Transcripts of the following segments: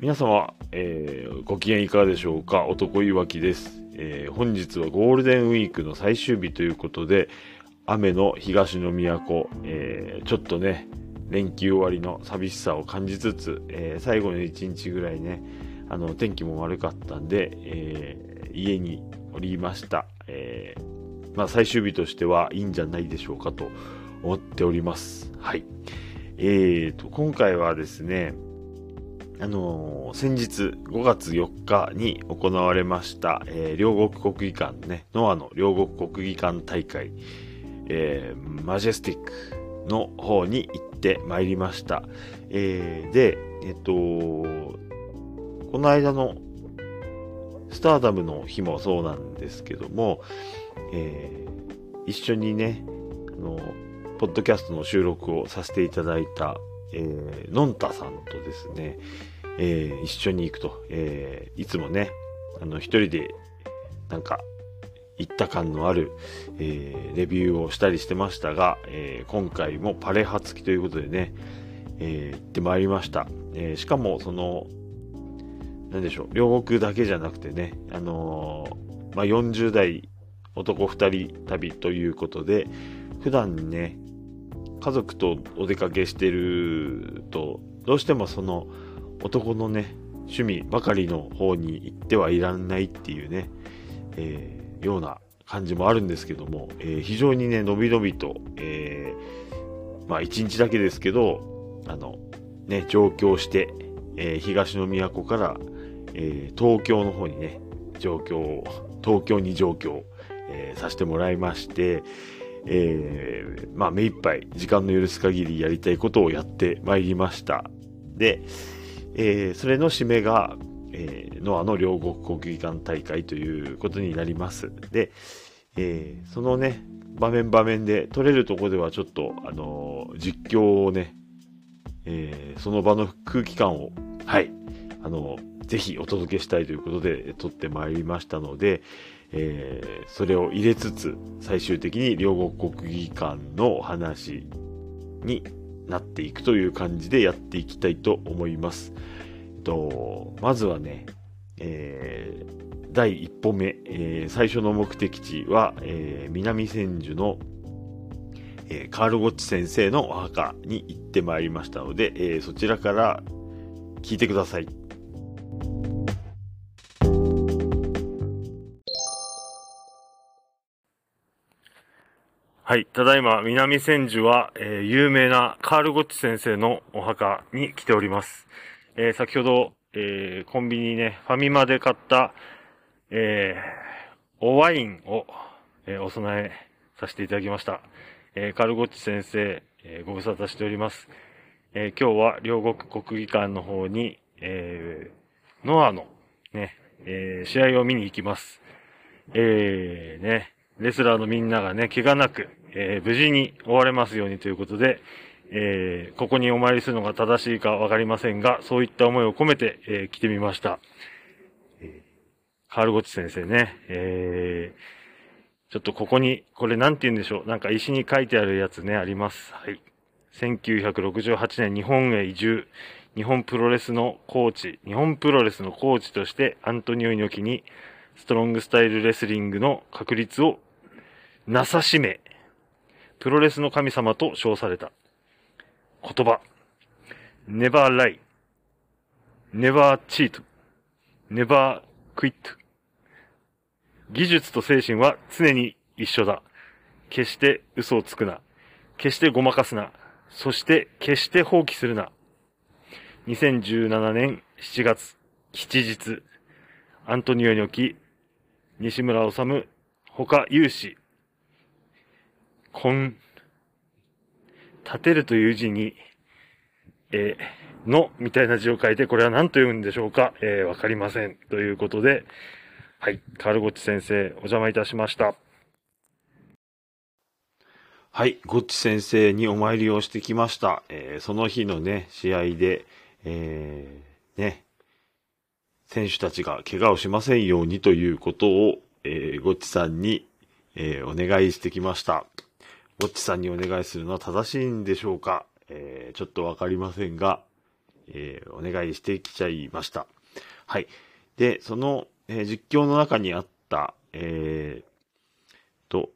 皆様、えー、ご機嫌いかがでしょうか？男いわきです、えー、本日はゴールデンウィークの最終日ということで、雨の東の都、えー、ちょっとね、連休終わりの寂しさを感じつつ、えー、最後の1日ぐらいね、あの、天気も悪かったんで、えー、家におりました。えー、まあ最終日としてはいいんじゃないでしょうかと思っております。はい。えーと、今回はですね、あのー、先日5月4日に行われました、えー、両国国技館ね、ノアの両国国技館大会、えー、マジェスティックの方に行ってまいりました。えー、で、えっと、この間のスターダムの日もそうなんですけども、えー、一緒にね、あの、ポッドキャストの収録をさせていただいた、えー、のんたさんとですね、えー、一緒に行くと、えー、いつもね、あの、一人で、なんか、行った感のある、えー、レビューをしたりしてましたが、えー、今回もパレハ付きということでね、えー、行ってまいりました。えしかも、その、なんでしょう、両国だけじゃなくてね、あのまあ、40代男2人旅ということで、普段ね、家族とお出かけしてると、どうしてもその男のね、趣味ばかりの方に行ってはいらんないっていうね、えー、ような感じもあるんですけども、えー、非常にね、のびのびと、えー、まあ一日だけですけど、あの、ね、上京して、えー、東の都から、えー、東京の方にね、上京、東京に上京、えー、させてもらいまして、えー、まあ目いっぱい時間の許す限りやりたいことをやってまいりました。で、えー、それの締めが、えー、ノアの両国国技館大会ということになります。で、えー、そのね、場面場面で撮れるとこではちょっと、あのー、実況をね、えー、その場の空気感を、はい、あのー、ぜひお届けしたいということで撮ってまいりましたので、えー、それを入れつつ、最終的に両国国技館の話になっていくという感じでやっていきたいと思います。えっとまずはね、えー、第一歩目、えー、最初の目的地は、えー、南千住の、え、カール・ゴッチ先生のお墓に行ってまいりましたので、え、そちらから聞いてください。はい。ただいま、南千住は、えー、有名なカール・ゴッチ先生のお墓に来ております。えー、先ほど、えー、コンビニね、ファミマで買った、えー、おワインを、えお供えさせていただきました。えカール・ゴッチ先生、えご無沙汰しております。え今日は両国国技館の方に、えーノアの、ね、え試合を見に行きます。えね、レスラーのみんながね、怪我なく、えー、無事に終われますようにということで、えー、ここにお参りするのが正しいかわかりませんが、そういった思いを込めて、えー、来てみました。えー、カールゴッチ先生ね、えー、ちょっとここに、これなんて言うんでしょう。なんか石に書いてあるやつね、あります。はい。1968年日本へ移住。日本プロレスのコーチ、日本プロレスのコーチとしてアントニオ猪木にストロングスタイルレスリングの確立をなさしめ、プロレスの神様と称された。言葉。never lie, never cheat, never quit. 技術と精神は常に一緒だ。決して嘘をつくな。決してごまかすな。そして決して放棄するな。2017年7月、吉日、アントニオ猪木、西村治、他有志、ん、立てるという字に、えー、の、みたいな字を書いて、これは何と読むんでしょうか？えー、わかりません。ということで、はい、カールゴッチ先生、お邪魔いたしました。はい、ゴッチ先生にお参りをしてきました。えー、その日のね、試合で、えー、ね、選手たちが怪我をしませんようにということを、えー、ゴッチさんに、えー、お願いしてきました。ぼっちさんにお願いするのは正しいんでしょうか、えー、ちょっとわかりませんが、えー、お願いしてきちゃいました。はい。で、その、えー、実況の中にあった、えー、と、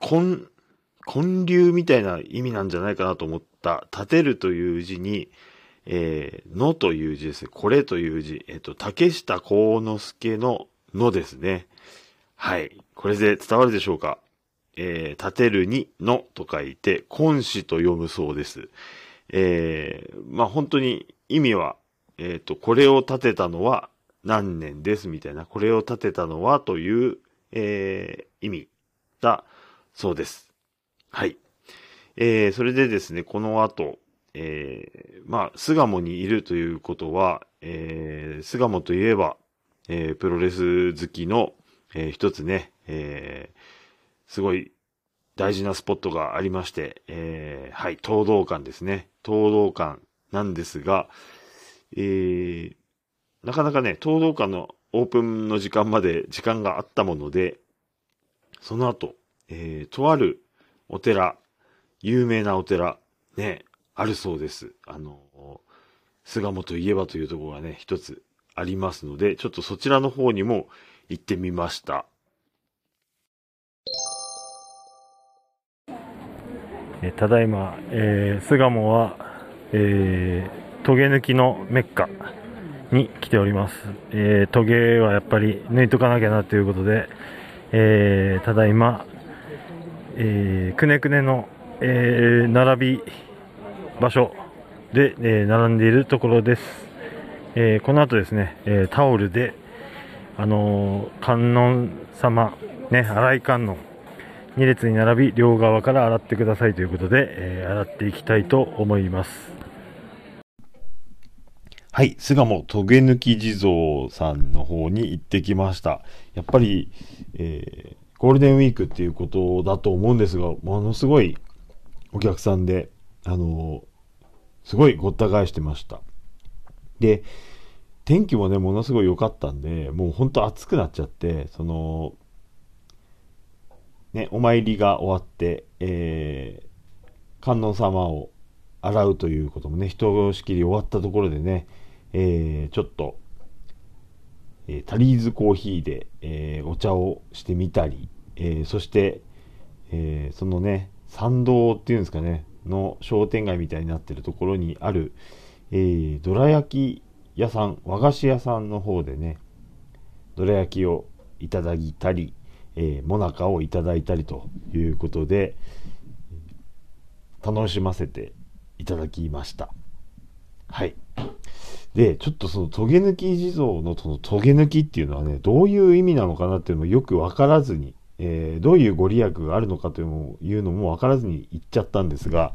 根、根流みたいな意味なんじゃないかなと思った、立てるという字に、えー、のという字ですね。これという字。えっ、ー、と、竹下幸之助ののですね。はい。これで伝わるでしょうか？えー、立てるにのと書いて、根子と読むそうです。えー、まあ、本当に意味は、えっ、ー、と、これを立てたのは何年ですみたいな、これを立てたのはという、えー、意味だそうです。はい。えー、それでですね、この後、えー、まあ、巣鴨にいるということは、えー、巣鴨といえば、えー、プロレス好きの、えー、一つね、えー、すごい大事なスポットがありまして、えー、はい、東道館ですね。東道館なんですが、えー、なかなかね、東道館のオープンの時間まで時間があったもので、その後、えー、とあるお寺、有名なお寺、ね、あるそうです。あの、巣鴨といえばというところがね、一つありますので、ちょっとそちらの方にも行ってみました。えただいま、えー、巣鴨は、えー、トゲ抜きのメッカに来ております。えー、トゲはやっぱり抜いとかなきゃなということで、えー、ただいま、えー、くねくねの、え、並び場所で、え、並んでいるところです。え、この後ですね、え、タオルで、あの、観音様、ね、洗い観音、2列に並び、両側から洗ってくださいということで、えー、洗っていきたいと思います。はい、巣鴨トゲ抜き地蔵さんの方に行ってきました。やっぱり、えー、ゴールデンウィークっていうことだと思うんですが、ものすごいお客さんで、あのすごいごった返してました。で、天気もね、ものすごい良かったんで、もうほんと暑くなっちゃって、その、ね、お参りが終わって、えー、観音様を洗うということもね、人しきり終わったところでね、えー、ちょっと、えー、タリーズコーヒーで、えー、お茶をしてみたり、え、そして、え、そのね、参道っていうんですかね、の商店街みたいになってるところにある、え、どら焼き屋さん、和菓子屋さんの方でね、どら焼きをいただいたり、えー、もなかをいただいたりということで、楽しませていただきました。はい。で、ちょっとそのトゲ抜き地蔵のそのトゲ抜きっていうのはね、どういう意味なのかなっていうのもよくわからずに、えー、どういうご利益があるのかというのも分からずに言っちゃったんですが、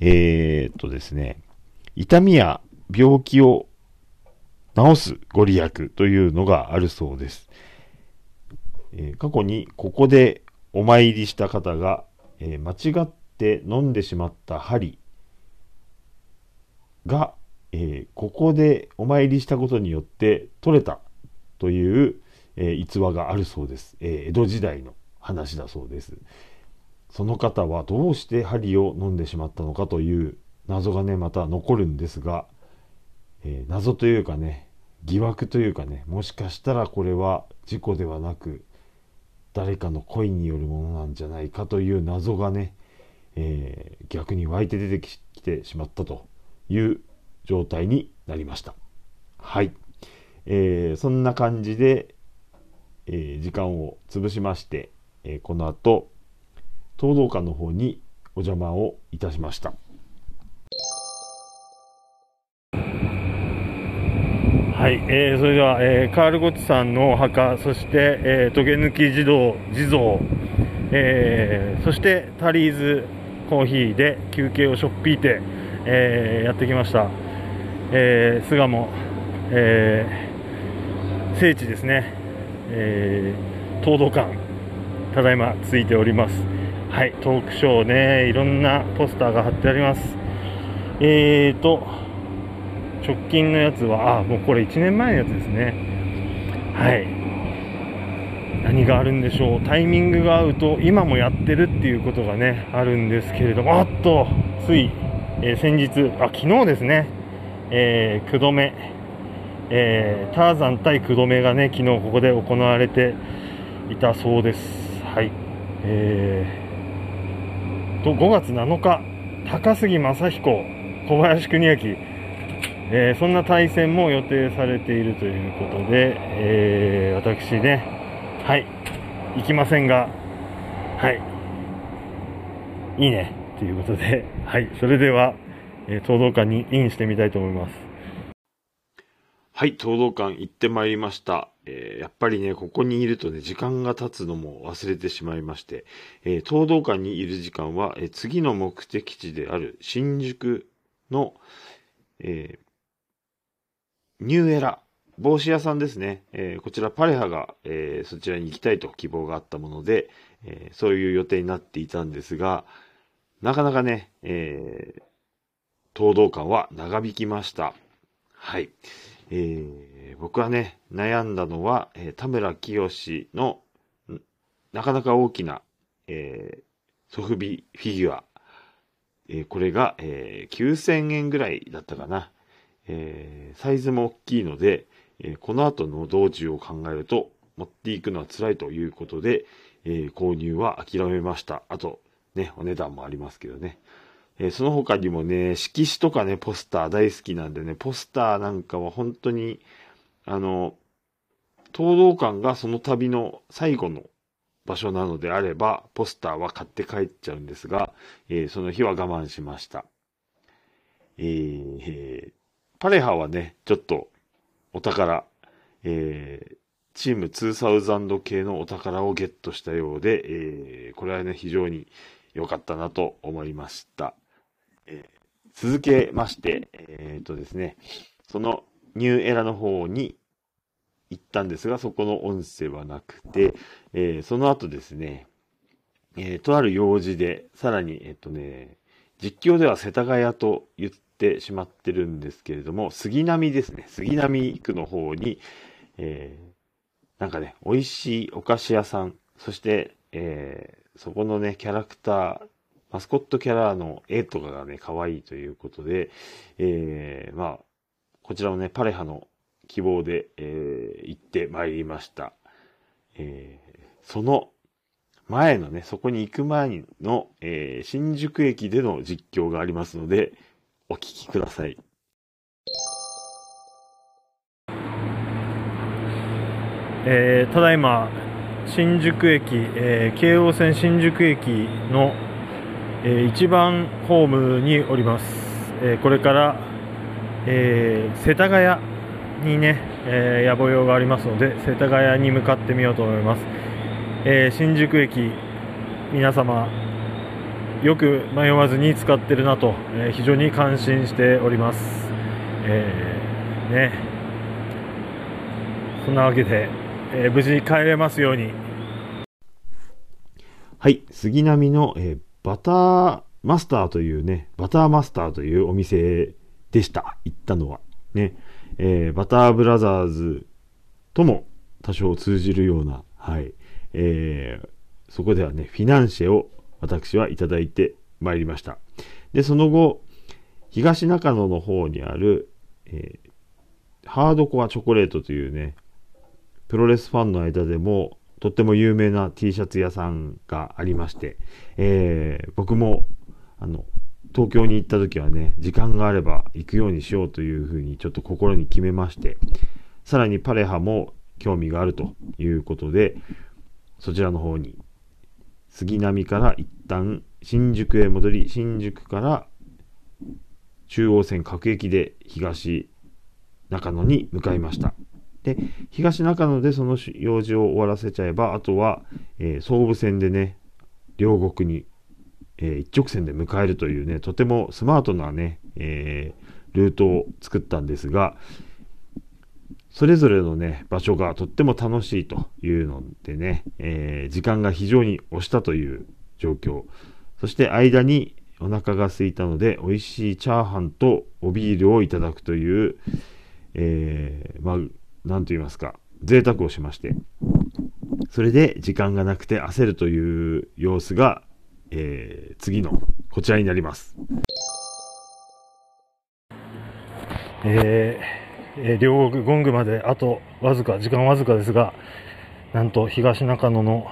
えー、っとですね、痛みや病気を治すご利益というのがあるそうです。えー、過去にここでお参りした方が、え間違って飲んでしまった針が、えここでお参りしたことによって取れたという、え逸話があるそうです、え江戸時代の話だそうです。その方はどうして針を飲んでしまったのかという謎がね、また残るんですが、えー、謎というかね、疑惑というかね、もしかしたらこれは事故ではなく、誰かの恋によるものなんじゃないかという謎がね、えー、逆に湧いて出てきてしまったという状態になりました。はい。えー、そんな感じで、えー、時間を潰しまして、え、この後、東道館の方にお邪魔をいたしました。はい、えー、それでは、えー、カール・ゴッツさんのお墓、そして、えー、トゲ抜き児童、地蔵、えー、そしてタリーズコーヒーで休憩をしょっぴいて、えー、やってきました。えー、巣鴨、えー、聖地ですね、えー、東道館、ただいまついております。はい、トークショーね、いろんなポスターが貼ってあります。えーと、直近のやつは、あ、もうこれ1年前のやつですね。はい。何があるんでしょう。タイミングが合うと、今もやってるっていうことがね、あるんですけれども、あっと、つい、えー、先日、あ、昨日ですね。えー、久留米、えー、ターザン対久留米がね昨日ここで行われていたそうですはいえー、と5月7日高杉正彦小林邦明えー、そんな対戦も予定されているということで、えー、私ね、はい、行きませんが、はい、いいね、ということで、はい、それでは、えー、東道館にインしてみたいと思います。はい、東道館行ってまいりました。えー、やっぱりね、ここにいるとね、時間が経つのも忘れてしまいまして、えー、東道館にいる時間は、えー、次の目的地である新宿の、えニューエラ、帽子屋さんですね。えこちらパレハが、えーそちらに行きたいと希望があったもので、えそういう予定になっていたんですが、なかなかね、え東道館は長引きました。はい。えー、僕はね、悩んだのは、え、田村清の、なかなか大きな、え、ソフビフィギュア。え、これが、え、9000円ぐらいだったかな。えー、サイズも大きいので、えー、この後の道中を考えると、持っていくのは辛いということで、えー、購入は諦めました。あと、ね、お値段もありますけどね。え、その他にもね、色紙とかね、ポスター大好きなんでね、ポスターなんかは本当に、あの、東道館がその旅の最後の場所なのであれば、ポスターは買って帰っちゃうんですが、えー、その日は我慢しました。えー、パレハはね、ちょっとお宝、えー、チーム2000系のお宝をゲットしたようで、えー、これはね、非常に良かったなと思いました。えー、続けまして、えっ、ー、とですね、そのニューエラの方に行ったんですが、そこの音声はなくて、えー、その後ですね、えー、とある用事で、さらに、えっ、とね、実況では世田谷と言ってしまってるんですけれども、杉並ですね、杉並区の方に、えー、なんかね、美味しいお菓子屋さん、そして、えー、そこのね、キャラクター、マスコットキャラの絵とかがね、可愛いということで、えー、まあ、こちらもね、パレハの希望で、えー、行ってまいりました。えー、その前のね、そこに行く前の、えー、新宿駅での実況がありますので、お聞きください。えー、ただいま、新宿駅、えー、京王線新宿駅のえー、一番ホームにおります、えー、これから、えー、世田谷にね、え野暮用がありますので世田谷に向かってみようと思います、え新宿駅皆様よく迷わずに使ってるなと、え非常に感心しております、えーねそんなわけで、え無事帰れますようにはい杉並の、えーバターマスターというね、バターマスターというお店でした。行ったのは。ね。えー、バターブラザーズとも多少通じるような、はい。えー、そこではね、フィナンシェを私はいただいてまいりました。で、その後、東中野の方にある、えー、ハードコアチョコレートというね、プロレスファンの間でもとっても有名な T シャツ屋さんがありまして、えー、僕も、あの、東京に行った時はね、時間があれば行くようにしようというふうにちょっと心に決めまして、さらにパレハも興味があるということで、そちらの方に、杉並から一旦新宿へ戻り、新宿から中央線各駅で東中野に向かいました。で、東中野でその用事を終わらせちゃえば、あとは、えー、総武線でね、両国に、えー、一直線で迎えるというね、とてもスマートなね、えー、ルートを作ったんですが、それぞれのね、場所がとっても楽しいというのでね、えー、時間が非常に押したという状況。そして間にお腹が空いたので、美味しいチャーハンとおビールをいただくという、えー、まあ、何と言いますか、贅沢をしまして、それで時間がなくて焦るという様子が、えー、次のこちらになります。えーえー両国ゴングまであとわずか、時間わずかですが、なんと東中野の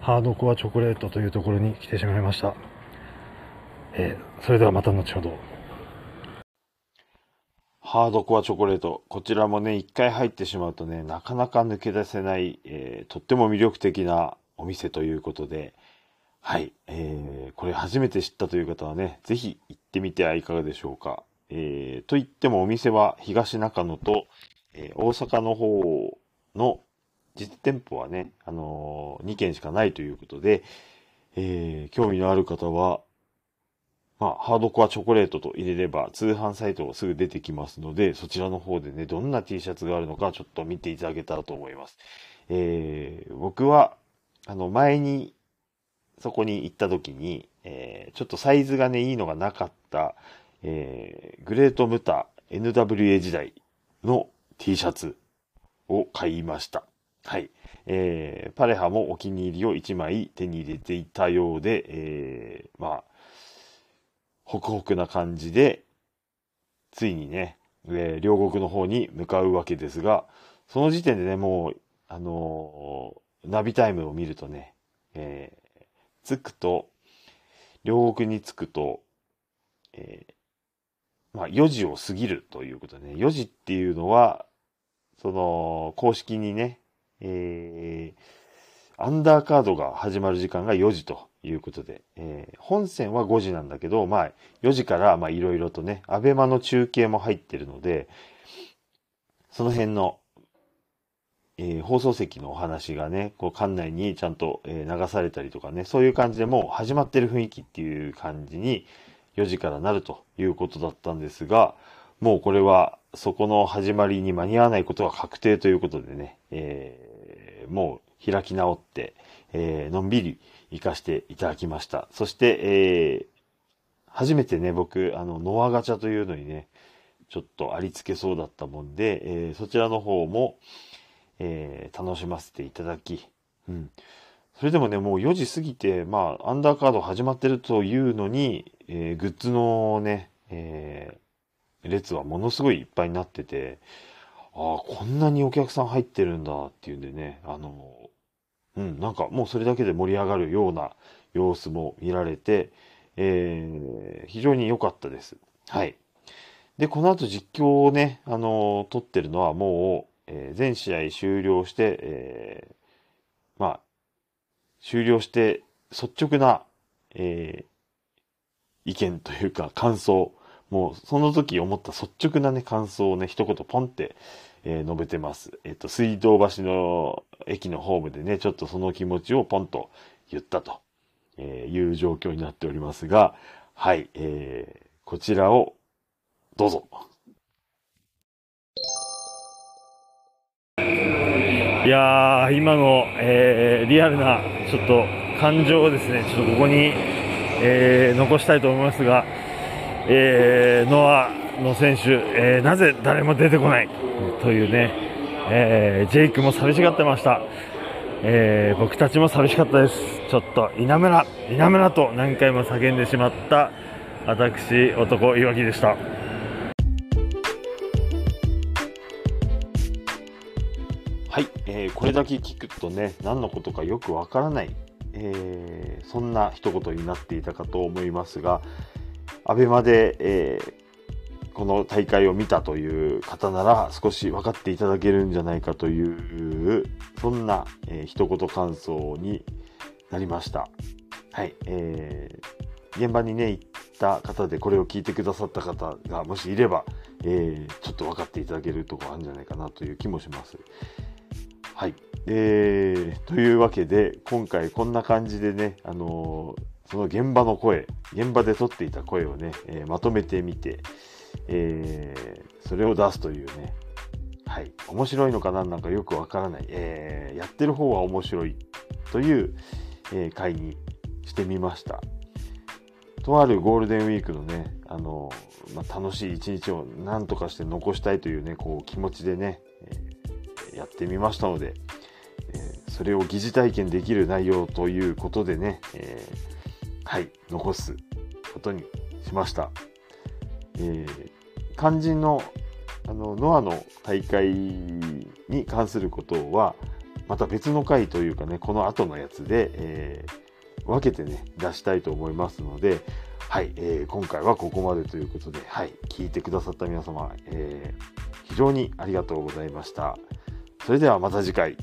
ハードコアチョコレートというところに来てしまいました。えーそれではまた後ほど。ハードコアチョコレート。こちらもね、一回入ってしまうとね、なかなか抜け出せない、えーとっても魅力的なお店ということで、はい、えーこれ初めて知ったという方はね、ぜひ行ってみてはいかがでしょうか。えーと言ってもお店は東中野と、えー大阪の方の実店舗はね、あの2軒しかないということで、えー興味のある方は、まあ、ハードコアチョコレートと入れれば通販サイトがすぐ出てきますので、そちらの方でね、どんな T シャツがあるのかちょっと見ていただけたらと思います。えー僕は、あの、前にそこに行った時に、えーちょっとサイズがね、いいのがなかった、えーグレートムタ NWA 時代の T シャツを買いました。はい。えーパレハもお気に入りを1枚手に入れていたようで、えーまあ、ホクホクな感じで、ついにね、えー両国の方に向かうわけですが、その時点でね、もう、あのーナビタイムを見るとね、えー着くと、両国に着くと、えーまあ、4時を過ぎるということでね、4時っていうのは、その、公式にね、えー、アンダーカードが始まる時間が4時ということで、えー本戦は5時なんだけど、まあ、4時から、まあ、いろいろとね、アベマの中継も入ってるので、その辺の、えー放送席のお話がね、こう、館内にちゃんと、流されたりとかね、そういう感じでもう始まってる雰囲気っていう感じに、4時からなるということだったんですが、もうこれは、そこの始まりに間に合わないことが確定ということでね、えーもう開き直って、えーのんびり行かせていただきました。そして、えー初めてね、僕、あの、ノアガチャというのにね、ちょっとありつけそうだったもんで、えーそちらの方も、えー楽しませていただき、うん。それでもね、もう4時過ぎて、まあ、アンダーカード始まってるというのに、えーグッズのね、えー列はものすごいいっぱいになってて、ああ、こんなにお客さん入ってるんだっていうんでね、あの、うん、なんかもうそれだけで盛り上がるような様子も見られて、えー非常に良かったです。はい。で、この後実況をね、あの撮ってるのはもう、えー全試合終了して、えーまあ、終了して率直な、えー意見というか感想、もうその時思った率直なね、感想をね、一言ポンって、えー述べてます。えっ、と、水道橋の駅のホームでね、ちょっとその気持ちをポンと言ったと、えーいう状況になっておりますが、はい、えーこちらをどうぞ。いやー、今の、えーリアルな、ちょっと感情をですね、ちょっとここに、えー残したいと思いますが、えーノアの選手、えーなぜ誰も出てこない？というね、えージェイクも寂しがってました。えー僕たちも寂しかったです。ちょっと、稲村、稲村と何回も叫んでしまった、私、男、いわきでした。これだけ聞くとね、何のことかよくわからない、えーそんな一言になっていたかと思いますが、アベマで、えーこの大会を見たという方なら少し分かっていただけるんじゃないかという、そんな、えー一言感想になりました。はい、えー現場にね、行った方でこれを聞いてくださった方がもしいれば、えーちょっと分かっていただけるとこあるんじゃないかなという気もします。はい。えー、というわけで、今回こんな感じでね、あのーその現場の声、現場で撮っていた声をね、えーまとめてみて、えーそれを出すというね、はい。面白いのかなんなんかよくわからない、えーやってる方は面白いという、えー回にしてみました。とあるゴールデンウィークのね、あのまあ、楽しい一日を何とかして残したいというね、こう気持ちでね、やってみましたので、えーそれを疑似体験できる内容ということでね、えーはい、残すことにしました。えー肝心のあのノアの大会に関することはまた別の回というかねこの後のやつで、えー、分けてね出したいと思いますのではい、えー、今回はここまでということで、はい、聞いてくださった皆様、えー、非常にありがとうございました。それではまた次回。